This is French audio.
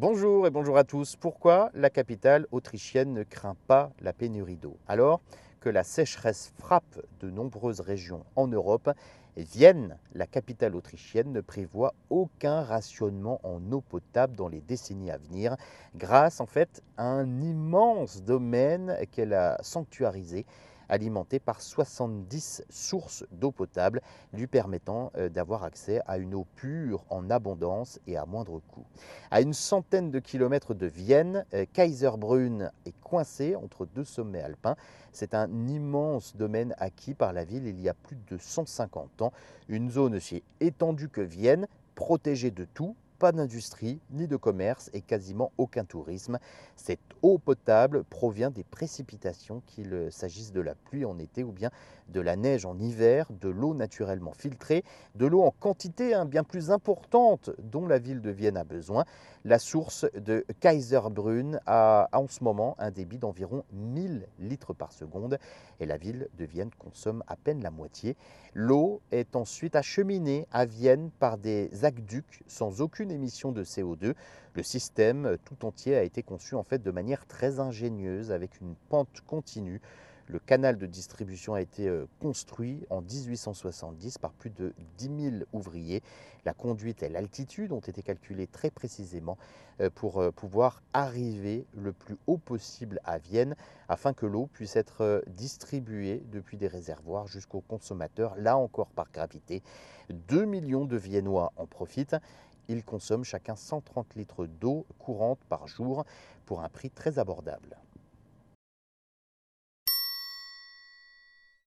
Bonjour et bonjour à tous. Pourquoi la capitale autrichienne ne craint pas la pénurie d'eau? Alors que la sécheresse frappe de nombreuses régions en Europe, Vienne, la capitale autrichienne, ne prévoit aucun rationnement en eau potable dans les décennies à venir, grâce en fait à un immense domaine qu'elle a sanctuarisé alimenté par 70 sources d'eau potable, lui permettant euh, d'avoir accès à une eau pure en abondance et à moindre coût. À une centaine de kilomètres de Vienne, euh, Kaiserbrunn est coincé entre deux sommets alpins. C'est un immense domaine acquis par la ville il y a plus de 150 ans, une zone aussi étendue que Vienne, protégée de tout, pas d'industrie ni de commerce et quasiment aucun tourisme. Cette eau potable provient des précipitations, qu'il s'agisse de la pluie en été ou bien de la neige en hiver, de l'eau naturellement filtrée, de l'eau en quantité hein, bien plus importante dont la ville de Vienne a besoin. La source de Kaiserbrunn a en ce moment un débit d'environ 1000 litres par seconde et la ville de Vienne consomme à peine la moitié. L'eau est ensuite acheminée à Vienne par des aqueducs sans aucune émission de CO2. Le système tout entier a été conçu en fait de manière très ingénieuse avec une pente continue. Le canal de distribution a été euh, construit en 1870 par plus de 10 000 ouvriers. La conduite et l'altitude ont été calculées très précisément euh, pour euh, pouvoir arriver le plus haut possible à Vienne afin que l'eau puisse être distribuée depuis des réservoirs jusqu'aux consommateurs, là encore par gravité. 2 millions de Viennois en profitent ils consomment chacun 130 litres d'eau courante par jour pour un prix très abordable.